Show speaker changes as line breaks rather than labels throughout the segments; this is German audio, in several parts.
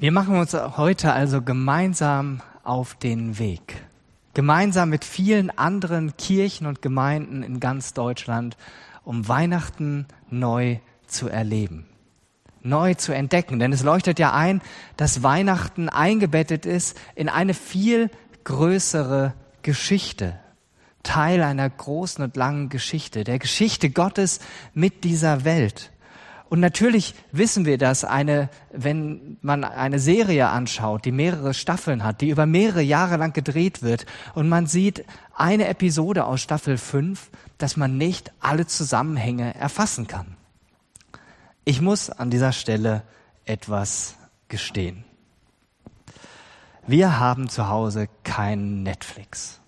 Wir machen uns heute also gemeinsam auf den Weg. Gemeinsam mit vielen anderen Kirchen und Gemeinden in ganz Deutschland, um Weihnachten neu zu erleben, neu zu entdecken. Denn es leuchtet ja ein, dass Weihnachten eingebettet ist in eine viel größere Geschichte. Teil einer großen und langen Geschichte, der Geschichte Gottes mit dieser Welt. Und natürlich wissen wir, dass eine, wenn man eine Serie anschaut, die mehrere Staffeln hat, die über mehrere Jahre lang gedreht wird und man sieht eine Episode aus Staffel 5, dass man nicht alle Zusammenhänge erfassen kann. Ich muss an dieser Stelle etwas gestehen. Wir haben zu Hause kein Netflix,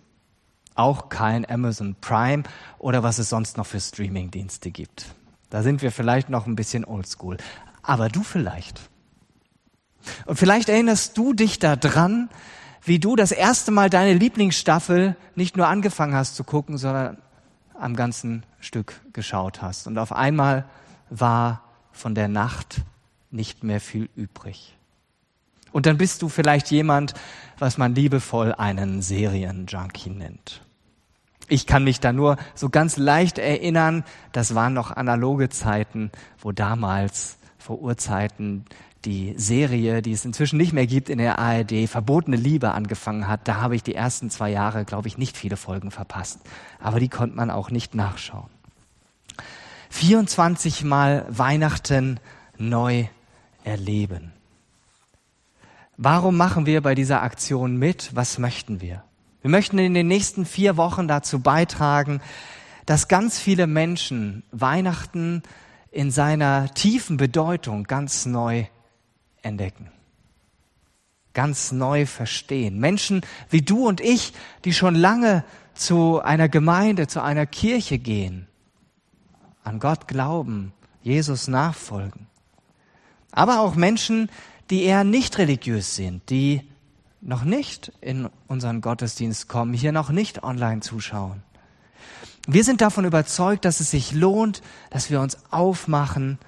auch kein Amazon Prime oder was es sonst noch für Streamingdienste gibt. Da sind wir vielleicht noch ein bisschen oldschool. Aber du vielleicht. Und vielleicht erinnerst du dich daran, wie du das erste Mal deine Lieblingsstaffel nicht nur angefangen hast zu gucken, sondern am ganzen Stück geschaut hast. Und auf einmal war von der Nacht nicht mehr viel übrig. Und dann bist du vielleicht jemand, was man liebevoll einen Serienjunkie nennt. Ich kann mich da nur so ganz leicht erinnern, das waren noch analoge Zeiten, wo damals vor Urzeiten die Serie, die es inzwischen nicht mehr gibt in der ARD, Verbotene Liebe angefangen hat. Da habe ich die ersten zwei Jahre, glaube ich, nicht viele Folgen verpasst. Aber die konnte man auch nicht nachschauen. 24 Mal Weihnachten neu erleben. Warum machen wir bei dieser Aktion mit? Was möchten wir? Wir möchten in den nächsten vier Wochen dazu beitragen, dass ganz viele Menschen Weihnachten in seiner tiefen Bedeutung ganz neu entdecken, ganz neu verstehen. Menschen wie du und ich, die schon lange zu einer Gemeinde, zu einer Kirche gehen, an Gott glauben, Jesus nachfolgen. Aber auch Menschen, die eher nicht religiös sind, die noch nicht in unseren Gottesdienst kommen, hier noch nicht online zuschauen. Wir sind davon überzeugt, dass es sich lohnt, dass wir uns aufmachen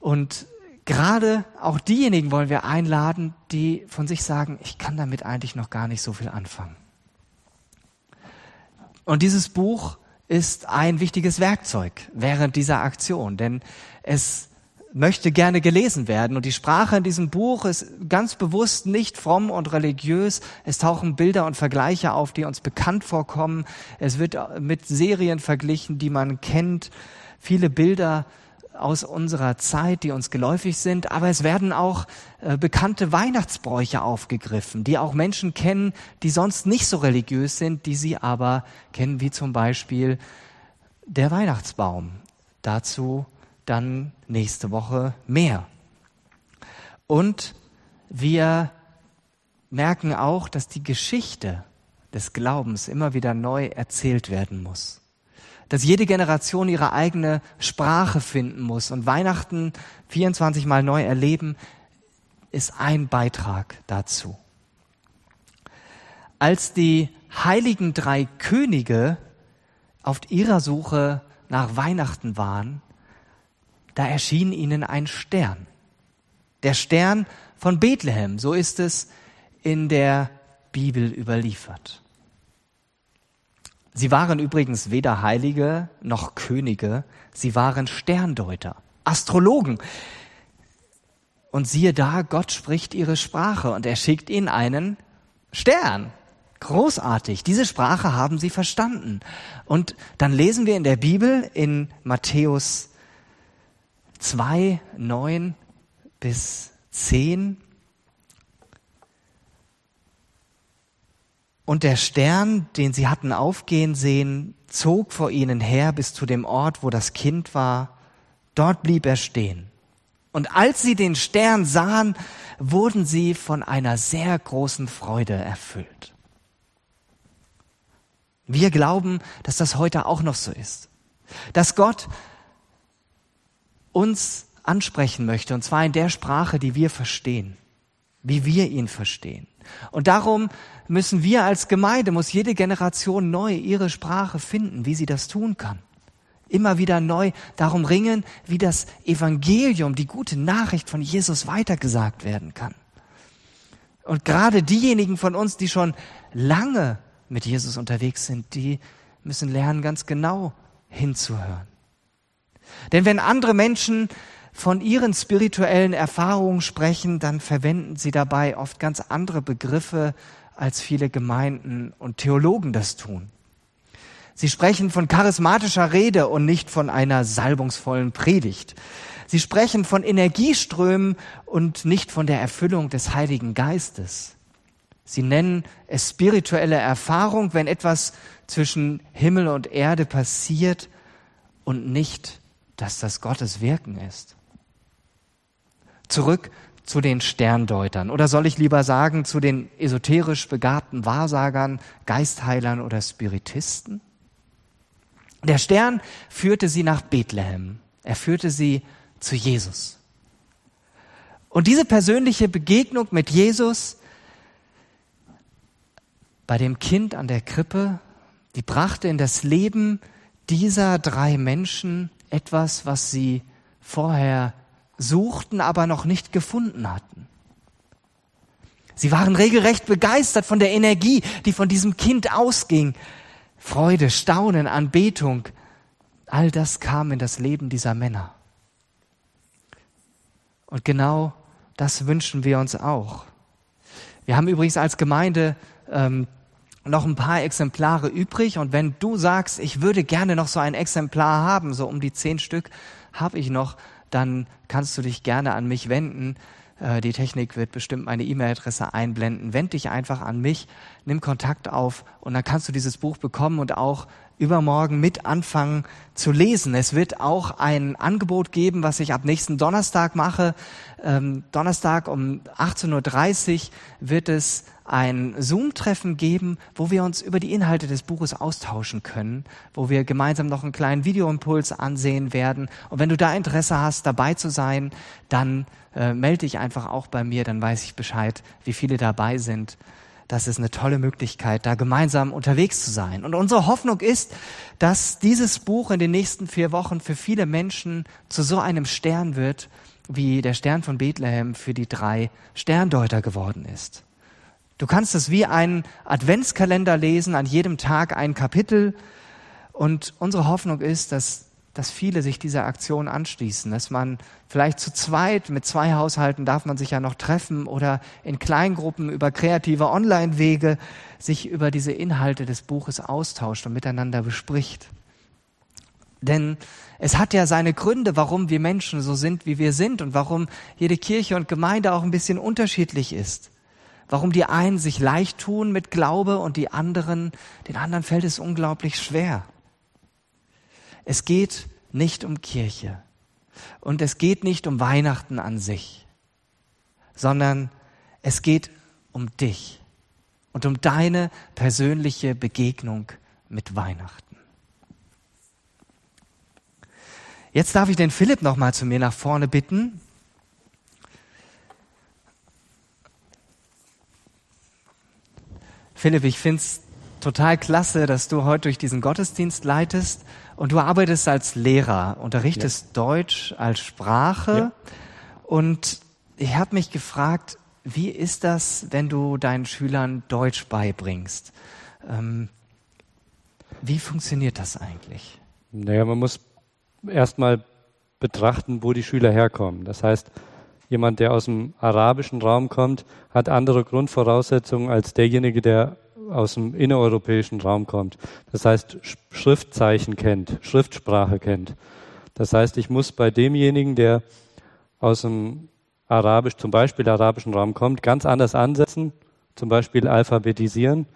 und gerade auch diejenigen wollen wir einladen, die von sich sagen, ich kann damit eigentlich noch gar nicht so viel anfangen. Und dieses Buch ist ein wichtiges Werkzeug während dieser Aktion, denn es möchte gerne gelesen werden. Und die Sprache in diesem Buch ist ganz bewusst nicht fromm und religiös. Es tauchen Bilder und Vergleiche auf, die uns bekannt vorkommen. Es wird mit Serien verglichen, die man kennt. Viele Bilder aus unserer Zeit, die uns geläufig sind, aber es werden auch äh, bekannte Weihnachtsbräuche aufgegriffen, die auch Menschen kennen, die sonst nicht so religiös sind, die sie aber kennen, wie zum Beispiel der Weihnachtsbaum. Dazu dann nächste Woche mehr. Und wir merken auch, dass die Geschichte des Glaubens immer wieder neu erzählt werden muss. Dass jede Generation ihre eigene Sprache finden muss und Weihnachten 24 Mal neu erleben, ist ein Beitrag dazu. Als die heiligen drei Könige auf ihrer Suche nach Weihnachten waren, da erschien ihnen ein Stern. Der Stern von Bethlehem, so ist es in der Bibel überliefert. Sie waren übrigens weder Heilige noch Könige, sie waren Sterndeuter, Astrologen. Und siehe da, Gott spricht ihre Sprache und er schickt ihnen einen Stern. Großartig. Diese Sprache haben sie verstanden. Und dann lesen wir in der Bibel in Matthäus 2, 9 bis 10. Und der Stern, den sie hatten aufgehen sehen, zog vor ihnen her bis zu dem Ort, wo das Kind war. Dort blieb er stehen. Und als sie den Stern sahen, wurden sie von einer sehr großen Freude erfüllt. Wir glauben, dass das heute auch noch so ist. Dass Gott uns ansprechen möchte, und zwar in der Sprache, die wir verstehen, wie wir ihn verstehen. Und darum müssen wir als Gemeinde, muss jede Generation neu ihre Sprache finden, wie sie das tun kann. immer wieder neu darum ringen, wie das Evangelium, die gute Nachricht von Jesus weitergesagt werden kann. Und gerade diejenigen von uns, die schon lange mit Jesus unterwegs sind, die müssen lernen, ganz genau hinzuhören. Denn wenn andere Menschen von ihren spirituellen Erfahrungen sprechen, dann verwenden sie dabei oft ganz andere Begriffe, als viele Gemeinden und Theologen das tun. Sie sprechen von charismatischer Rede und nicht von einer salbungsvollen Predigt. Sie sprechen von Energieströmen und nicht von der Erfüllung des Heiligen Geistes. Sie nennen es spirituelle Erfahrung, wenn etwas zwischen Himmel und Erde passiert und nicht, dass das Gottes Wirken ist. Zurück zu den Sterndeutern oder soll ich lieber sagen zu den esoterisch begabten Wahrsagern, Geistheilern oder Spiritisten? Der Stern führte sie nach Bethlehem. Er führte sie zu Jesus. Und diese persönliche Begegnung mit Jesus bei dem Kind an der Krippe, die brachte in das Leben dieser drei Menschen etwas, was sie vorher suchten, aber noch nicht gefunden hatten. Sie waren regelrecht begeistert von der Energie, die von diesem Kind ausging. Freude, Staunen, Anbetung, all das kam in das Leben dieser Männer. Und genau das wünschen wir uns auch. Wir haben übrigens als Gemeinde ähm, noch ein paar Exemplare übrig. Und wenn du sagst, ich würde gerne noch so ein Exemplar haben, so um die zehn Stück habe ich noch, dann kannst du dich gerne an mich wenden. Äh, die Technik wird bestimmt meine E-Mail-Adresse einblenden. Wend dich einfach an mich, nimm Kontakt auf und dann kannst du dieses Buch bekommen und auch übermorgen mit anfangen zu lesen. Es wird auch ein Angebot geben, was ich ab nächsten Donnerstag mache. Ähm, Donnerstag um 18.30 Uhr wird es ein Zoom-Treffen geben, wo wir uns über die Inhalte des Buches austauschen können, wo wir gemeinsam noch einen kleinen Videoimpuls ansehen werden. Und wenn du da Interesse hast, dabei zu sein, dann äh, melde dich einfach auch bei mir, dann weiß ich Bescheid, wie viele dabei sind. Das ist eine tolle Möglichkeit, da gemeinsam unterwegs zu sein. Und unsere Hoffnung ist, dass dieses Buch in den nächsten vier Wochen für viele Menschen zu so einem Stern wird, wie der Stern von Bethlehem für die drei Sterndeuter geworden ist. Du kannst es wie einen Adventskalender lesen, an jedem Tag ein Kapitel. Und unsere Hoffnung ist, dass, dass viele sich dieser Aktion anschließen, dass man vielleicht zu zweit, mit zwei Haushalten darf man sich ja noch treffen oder in Kleingruppen über kreative Online-Wege sich über diese Inhalte des Buches austauscht und miteinander bespricht. Denn es hat ja seine Gründe, warum wir Menschen so sind, wie wir sind und warum jede Kirche und Gemeinde auch ein bisschen unterschiedlich ist warum die einen sich leicht tun mit Glaube und die anderen, den anderen fällt es unglaublich schwer. Es geht nicht um Kirche und es geht nicht um Weihnachten an sich, sondern es geht um dich und um deine persönliche Begegnung mit Weihnachten. Jetzt darf ich den Philipp noch mal zu mir nach vorne bitten. Philipp, ich finde es total klasse, dass du heute durch diesen Gottesdienst leitest und du arbeitest als Lehrer, unterrichtest ja. Deutsch als Sprache. Ja. Und ich habe mich gefragt, wie ist das, wenn du deinen Schülern Deutsch beibringst? Ähm, wie funktioniert das eigentlich?
Naja, man muss erstmal betrachten, wo die Schüler herkommen. Das heißt, jemand, der aus dem arabischen Raum kommt, hat andere Grundvoraussetzungen als derjenige, der aus dem innereuropäischen Raum kommt. Das heißt, Schriftzeichen kennt, Schriftsprache kennt. Das heißt, ich muss bei demjenigen, der aus dem arabisch, zum Beispiel arabischen Raum kommt, ganz anders ansetzen, zum Beispiel alphabetisieren,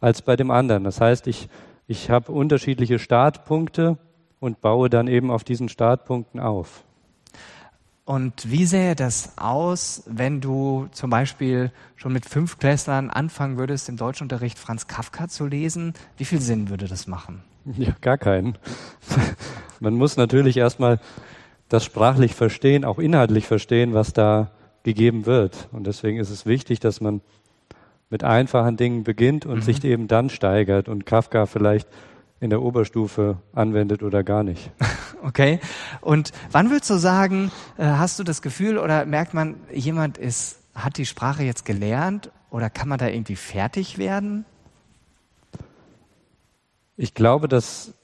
als bei dem anderen. Das heißt, ich, ich habe unterschiedliche Startpunkte und baue dann eben auf diesen Startpunkten auf.
Und wie sähe das aus, wenn du zum Beispiel schon mit fünf Klässlern anfangen würdest, im Deutschunterricht Franz Kafka zu lesen? Wie viel Sinn würde das machen?
Ja, gar keinen. Man muss natürlich erstmal das sprachlich verstehen, auch inhaltlich verstehen, was da gegeben wird. Und deswegen ist es wichtig, dass man mit einfachen Dingen beginnt und mhm. sich eben dann steigert und Kafka vielleicht in der Oberstufe anwendet oder gar nicht.
Okay. Und wann würdest du sagen, äh, hast du das Gefühl oder merkt man, jemand ist, hat die Sprache jetzt gelernt oder kann man da irgendwie fertig werden?
Ich glaube, dass,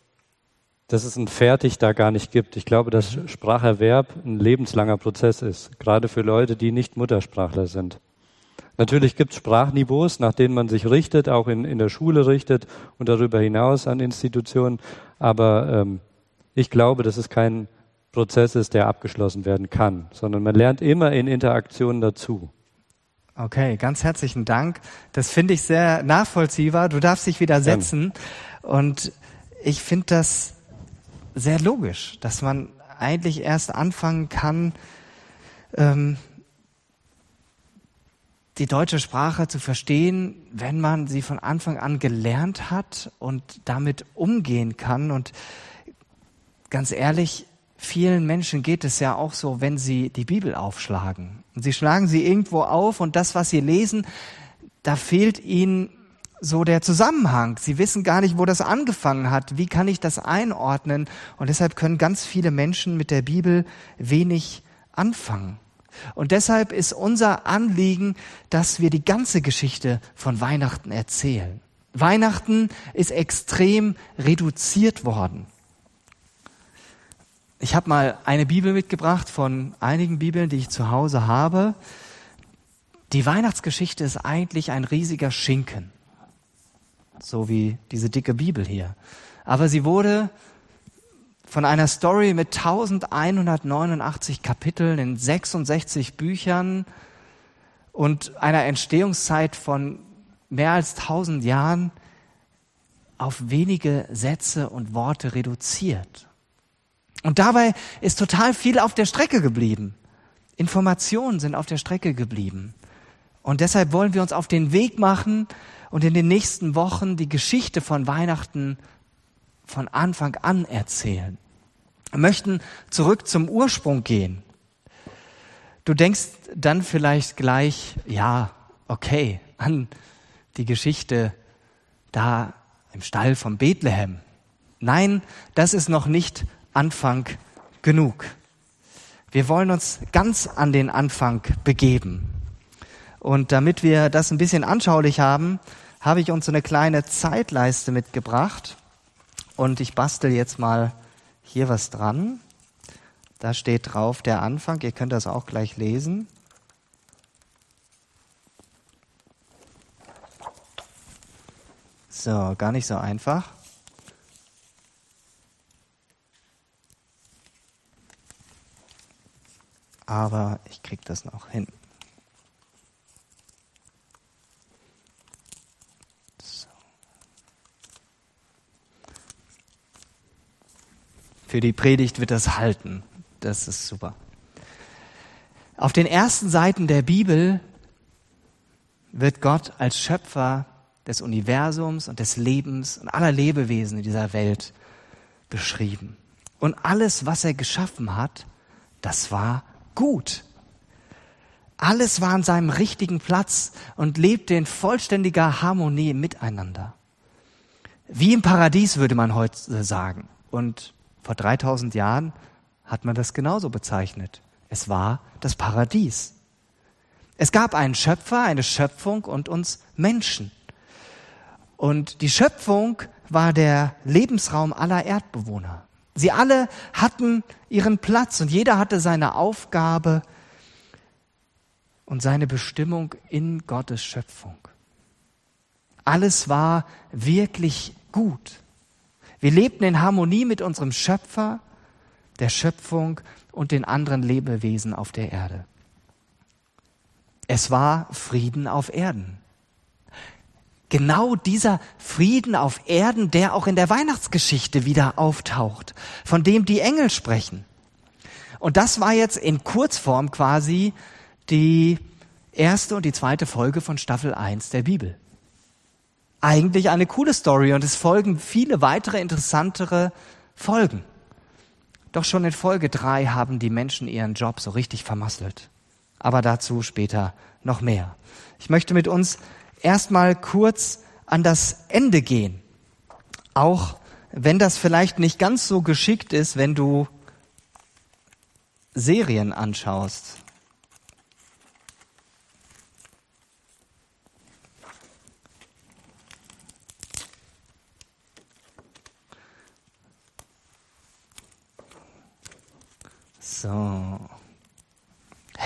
dass es ein Fertig da gar nicht gibt. Ich glaube, dass Spracherwerb ein lebenslanger Prozess ist, gerade für Leute, die nicht Muttersprachler sind. Natürlich gibt es Sprachniveaus, nach denen man sich richtet, auch in, in der Schule richtet und darüber hinaus an Institutionen. Aber ähm, ich glaube, dass es kein Prozess ist, der abgeschlossen werden kann, sondern man lernt immer in Interaktionen dazu.
Okay, ganz herzlichen Dank. Das finde ich sehr nachvollziehbar. Du darfst dich wieder setzen. Und ich finde das sehr logisch, dass man eigentlich erst anfangen kann, ähm, die deutsche Sprache zu verstehen, wenn man sie von Anfang an gelernt hat und damit umgehen kann. Und ganz ehrlich, vielen Menschen geht es ja auch so, wenn sie die Bibel aufschlagen. Und sie schlagen sie irgendwo auf und das, was sie lesen, da fehlt ihnen so der Zusammenhang. Sie wissen gar nicht, wo das angefangen hat. Wie kann ich das einordnen? Und deshalb können ganz viele Menschen mit der Bibel wenig anfangen. Und deshalb ist unser Anliegen, dass wir die ganze Geschichte von Weihnachten erzählen. Weihnachten ist extrem reduziert worden. Ich habe mal eine Bibel mitgebracht von einigen Bibeln, die ich zu Hause habe. Die Weihnachtsgeschichte ist eigentlich ein riesiger Schinken, so wie diese dicke Bibel hier. Aber sie wurde von einer Story mit 1189 Kapiteln in 66 Büchern und einer Entstehungszeit von mehr als 1000 Jahren auf wenige Sätze und Worte reduziert. Und dabei ist total viel auf der Strecke geblieben. Informationen sind auf der Strecke geblieben. Und deshalb wollen wir uns auf den Weg machen und in den nächsten Wochen die Geschichte von Weihnachten von Anfang an erzählen. Wir möchten zurück zum Ursprung gehen. Du denkst dann vielleicht gleich, ja, okay, an die Geschichte da im Stall von Bethlehem. Nein, das ist noch nicht Anfang genug. Wir wollen uns ganz an den Anfang begeben. Und damit wir das ein bisschen anschaulich haben, habe ich uns so eine kleine Zeitleiste mitgebracht. Und ich bastel jetzt mal hier was dran. Da steht drauf der Anfang. Ihr könnt das auch gleich lesen. So, gar nicht so einfach. Aber ich kriege das noch hin. Für die Predigt wird das halten. Das ist super. Auf den ersten Seiten der Bibel wird Gott als Schöpfer des Universums und des Lebens und aller Lebewesen in dieser Welt beschrieben. Und alles, was er geschaffen hat, das war gut. Alles war an seinem richtigen Platz und lebte in vollständiger Harmonie miteinander. Wie im Paradies würde man heute sagen. Und vor 3000 Jahren hat man das genauso bezeichnet. Es war das Paradies. Es gab einen Schöpfer, eine Schöpfung und uns Menschen. Und die Schöpfung war der Lebensraum aller Erdbewohner. Sie alle hatten ihren Platz und jeder hatte seine Aufgabe und seine Bestimmung in Gottes Schöpfung. Alles war wirklich gut. Wir lebten in Harmonie mit unserem Schöpfer, der Schöpfung und den anderen Lebewesen auf der Erde. Es war Frieden auf Erden. Genau dieser Frieden auf Erden, der auch in der Weihnachtsgeschichte wieder auftaucht, von dem die Engel sprechen. Und das war jetzt in Kurzform quasi die erste und die zweite Folge von Staffel 1 der Bibel eigentlich eine coole Story und es folgen viele weitere interessantere Folgen. Doch schon in Folge drei haben die Menschen ihren Job so richtig vermasselt. Aber dazu später noch mehr. Ich möchte mit uns erstmal kurz an das Ende gehen. Auch wenn das vielleicht nicht ganz so geschickt ist, wenn du Serien anschaust.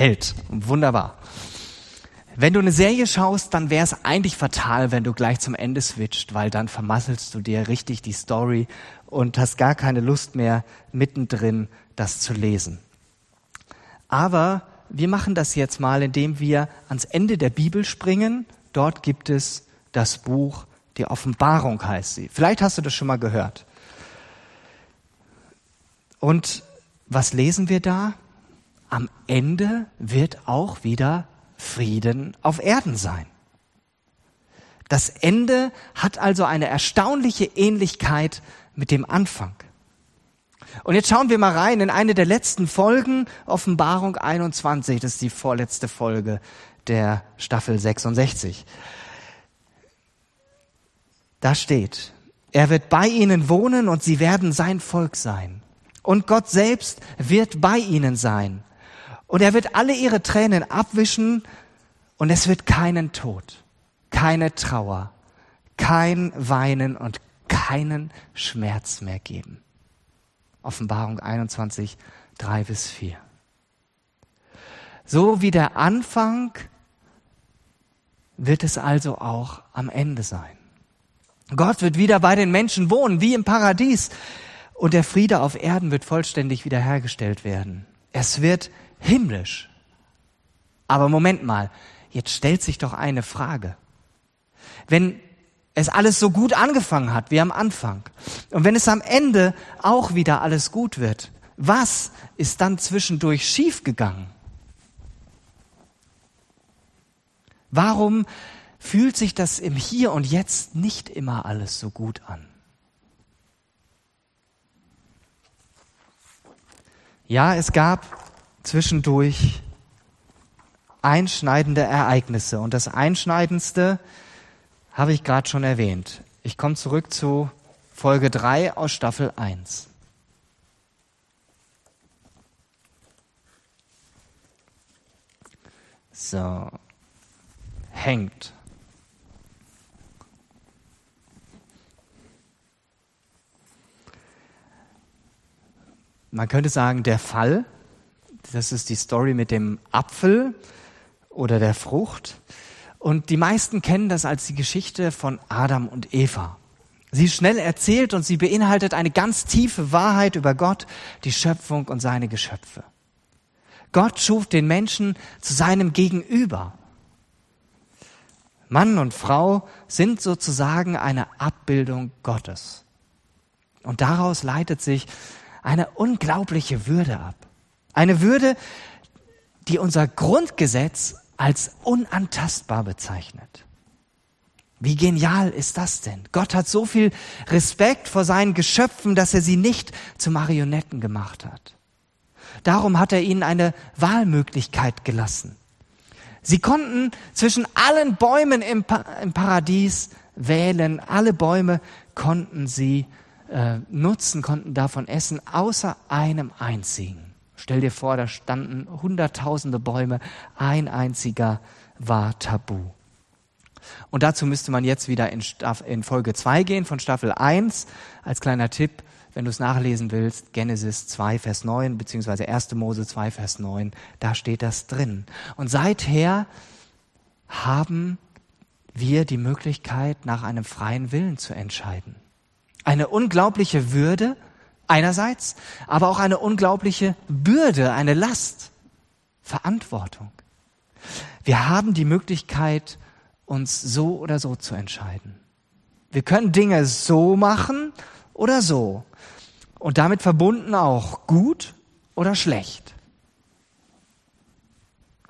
Held. Wunderbar. Wenn du eine Serie schaust, dann wäre es eigentlich fatal, wenn du gleich zum Ende switcht, weil dann vermasselst du dir richtig die Story und hast gar keine Lust mehr, mittendrin das zu lesen. Aber wir machen das jetzt mal, indem wir ans Ende der Bibel springen. Dort gibt es das Buch, die Offenbarung heißt sie. Vielleicht hast du das schon mal gehört. Und was lesen wir da? Am Ende wird auch wieder Frieden auf Erden sein. Das Ende hat also eine erstaunliche Ähnlichkeit mit dem Anfang. Und jetzt schauen wir mal rein in eine der letzten Folgen, Offenbarung 21, das ist die vorletzte Folge der Staffel 66. Da steht, er wird bei ihnen wohnen und sie werden sein Volk sein. Und Gott selbst wird bei ihnen sein. Und er wird alle ihre Tränen abwischen und es wird keinen Tod, keine Trauer, kein Weinen und keinen Schmerz mehr geben. Offenbarung 21, 3 bis 4. So wie der Anfang wird es also auch am Ende sein. Gott wird wieder bei den Menschen wohnen, wie im Paradies. Und der Friede auf Erden wird vollständig wiederhergestellt werden. Es wird himmlisch. Aber Moment mal, jetzt stellt sich doch eine Frage. Wenn es alles so gut angefangen hat wie am Anfang und wenn es am Ende auch wieder alles gut wird, was ist dann zwischendurch schiefgegangen? Warum fühlt sich das im Hier und Jetzt nicht immer alles so gut an? Ja, es gab zwischendurch einschneidende Ereignisse. Und das Einschneidendste habe ich gerade schon erwähnt. Ich komme zurück zu Folge 3 aus Staffel 1. So, hängt. Man könnte sagen, der Fall das ist die Story mit dem Apfel oder der Frucht. Und die meisten kennen das als die Geschichte von Adam und Eva. Sie ist schnell erzählt und sie beinhaltet eine ganz tiefe Wahrheit über Gott, die Schöpfung und seine Geschöpfe. Gott schuf den Menschen zu seinem Gegenüber. Mann und Frau sind sozusagen eine Abbildung Gottes. Und daraus leitet sich eine unglaubliche Würde ab. Eine Würde, die unser Grundgesetz als unantastbar bezeichnet. Wie genial ist das denn? Gott hat so viel Respekt vor seinen Geschöpfen, dass er sie nicht zu Marionetten gemacht hat. Darum hat er ihnen eine Wahlmöglichkeit gelassen. Sie konnten zwischen allen Bäumen im, pa im Paradies wählen. Alle Bäume konnten sie äh, nutzen, konnten davon essen, außer einem einzigen. Stell dir vor, da standen hunderttausende Bäume, ein einziger war tabu. Und dazu müsste man jetzt wieder in, Staff, in Folge 2 gehen von Staffel 1. Als kleiner Tipp, wenn du es nachlesen willst, Genesis 2, Vers 9, beziehungsweise 1. Mose 2, Vers 9, da steht das drin. Und seither haben wir die Möglichkeit, nach einem freien Willen zu entscheiden. Eine unglaubliche Würde, einerseits, aber auch eine unglaubliche Bürde, eine Last, Verantwortung. Wir haben die Möglichkeit, uns so oder so zu entscheiden. Wir können Dinge so machen oder so. Und damit verbunden auch gut oder schlecht.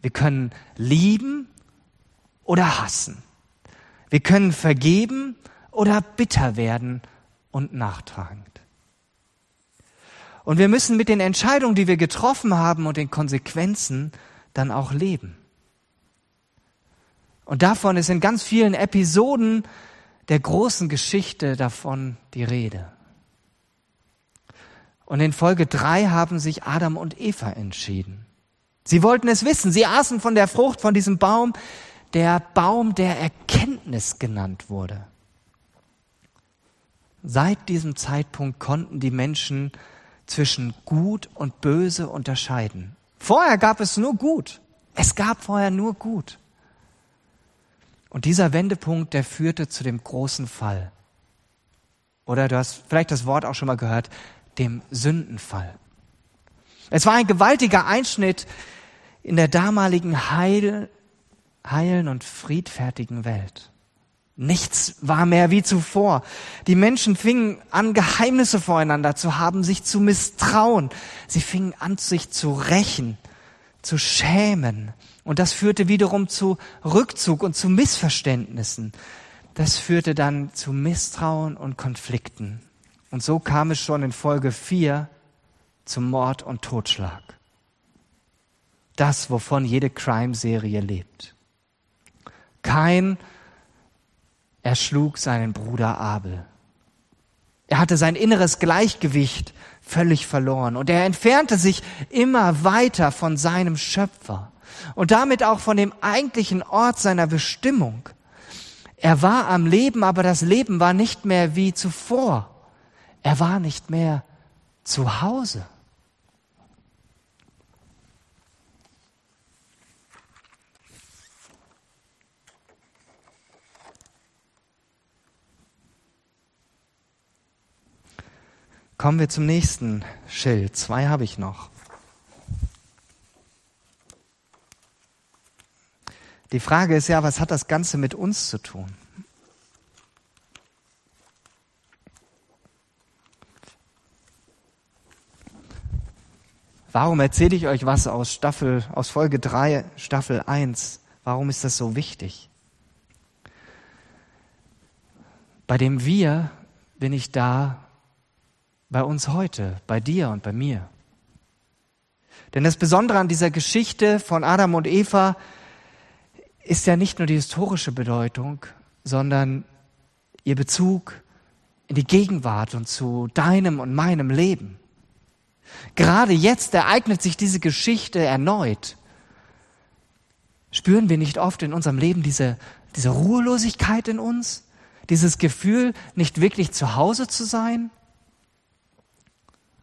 Wir können lieben oder hassen. Wir können vergeben oder bitter werden und nachtragen. Und wir müssen mit den Entscheidungen, die wir getroffen haben und den Konsequenzen dann auch leben. Und davon ist in ganz vielen Episoden der großen Geschichte davon die Rede. Und in Folge drei haben sich Adam und Eva entschieden. Sie wollten es wissen. Sie aßen von der Frucht von diesem Baum, der Baum der Erkenntnis genannt wurde. Seit diesem Zeitpunkt konnten die Menschen zwischen Gut und Böse unterscheiden. Vorher gab es nur Gut. Es gab vorher nur Gut. Und dieser Wendepunkt, der führte zu dem großen Fall. Oder du hast vielleicht das Wort auch schon mal gehört, dem Sündenfall. Es war ein gewaltiger Einschnitt in der damaligen heil, heilen und friedfertigen Welt. Nichts war mehr wie zuvor. Die Menschen fingen an, Geheimnisse voreinander zu haben, sich zu misstrauen. Sie fingen an, sich zu rächen, zu schämen. Und das führte wiederum zu Rückzug und zu Missverständnissen. Das führte dann zu Misstrauen und Konflikten. Und so kam es schon in Folge 4 zum Mord und Totschlag. Das, wovon jede Crime-Serie lebt. Kein er schlug seinen Bruder Abel. Er hatte sein inneres Gleichgewicht völlig verloren und er entfernte sich immer weiter von seinem Schöpfer und damit auch von dem eigentlichen Ort seiner Bestimmung. Er war am Leben, aber das Leben war nicht mehr wie zuvor. Er war nicht mehr zu Hause. Kommen wir zum nächsten Schild. Zwei habe ich noch. Die Frage ist ja, was hat das Ganze mit uns zu tun? Warum erzähle ich euch was aus Staffel, aus Folge 3, Staffel 1? Warum ist das so wichtig? Bei dem Wir bin ich da, bei uns heute, bei dir und bei mir. Denn das Besondere an dieser Geschichte von Adam und Eva ist ja nicht nur die historische Bedeutung, sondern ihr Bezug in die Gegenwart und zu deinem und meinem Leben. Gerade jetzt ereignet sich diese Geschichte erneut. Spüren wir nicht oft in unserem Leben diese, diese Ruhelosigkeit in uns? Dieses Gefühl, nicht wirklich zu Hause zu sein?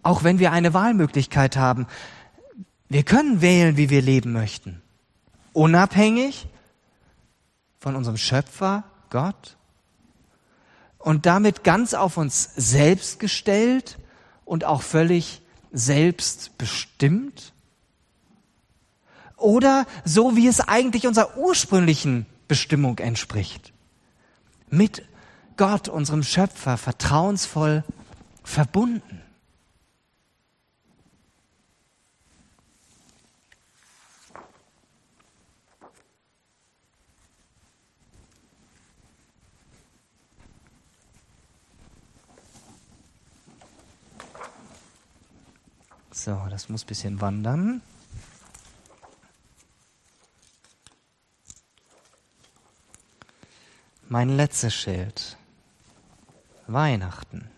Auch wenn wir eine Wahlmöglichkeit haben. Wir können wählen, wie wir leben möchten. Unabhängig von unserem Schöpfer, Gott. Und damit ganz auf uns selbst gestellt und auch völlig selbstbestimmt. Oder so, wie es eigentlich unserer ursprünglichen Bestimmung entspricht. Mit Gott, unserem Schöpfer, vertrauensvoll verbunden. So, das muss ein bisschen wandern. Mein letztes Schild. Weihnachten.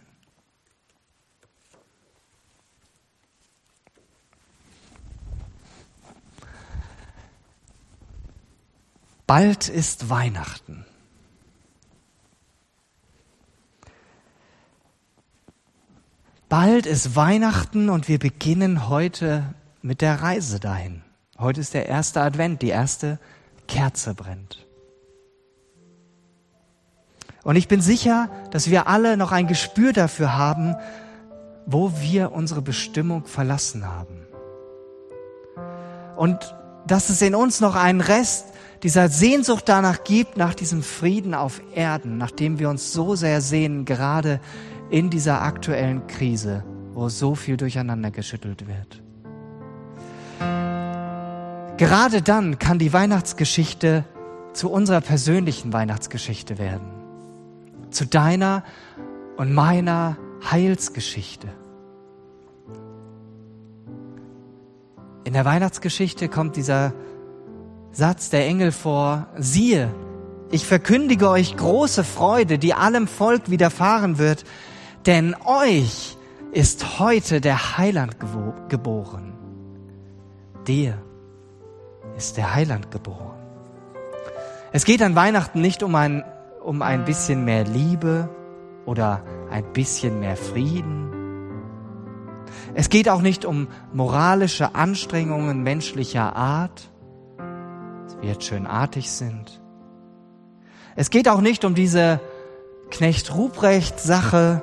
Bald ist Weihnachten. Bald ist Weihnachten und wir beginnen heute mit der Reise dahin. Heute ist der erste Advent, die erste Kerze brennt. Und ich bin sicher, dass wir alle noch ein Gespür dafür haben, wo wir unsere Bestimmung verlassen haben. Und dass es in uns noch einen Rest dieser Sehnsucht danach gibt, nach diesem Frieden auf Erden, nach dem wir uns so sehr sehnen, gerade in dieser aktuellen Krise, wo so viel durcheinander geschüttelt wird. Gerade dann kann die Weihnachtsgeschichte zu unserer persönlichen Weihnachtsgeschichte werden. Zu deiner und meiner Heilsgeschichte. In der Weihnachtsgeschichte kommt dieser Satz der Engel vor, siehe, ich verkündige euch große Freude, die allem Volk widerfahren wird, denn euch ist heute der Heiland geboren. Dir ist der Heiland geboren. Es geht an Weihnachten nicht um ein, um ein bisschen mehr Liebe oder ein bisschen mehr Frieden. Es geht auch nicht um moralische Anstrengungen menschlicher Art, dass wir jetzt schön artig sind. Es geht auch nicht um diese Knecht Ruprecht Sache,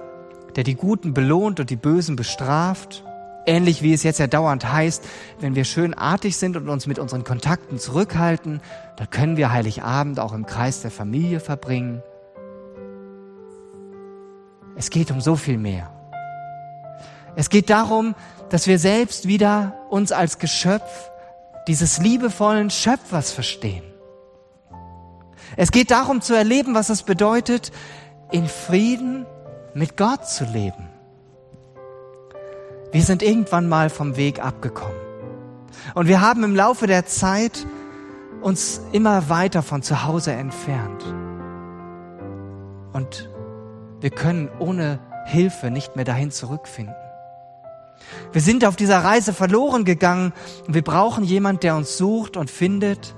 der die Guten belohnt und die Bösen bestraft. Ähnlich wie es jetzt ja dauernd heißt, wenn wir schön artig sind und uns mit unseren Kontakten zurückhalten, dann können wir Heiligabend auch im Kreis der Familie verbringen. Es geht um so viel mehr. Es geht darum, dass wir selbst wieder uns als Geschöpf dieses liebevollen Schöpfers verstehen. Es geht darum zu erleben, was es bedeutet, in Frieden mit Gott zu leben. Wir sind irgendwann mal vom Weg abgekommen. Und wir haben im Laufe der Zeit uns immer weiter von zu Hause entfernt. Und wir können ohne Hilfe nicht mehr dahin zurückfinden. Wir sind auf dieser Reise verloren gegangen und wir brauchen jemand, der uns sucht und findet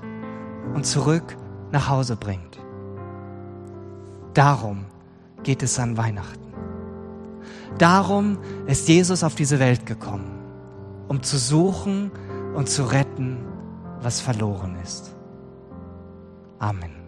und zurück nach Hause bringt. Darum geht es an Weihnachten. Darum ist Jesus auf diese Welt gekommen, um zu suchen und zu retten, was verloren ist. Amen.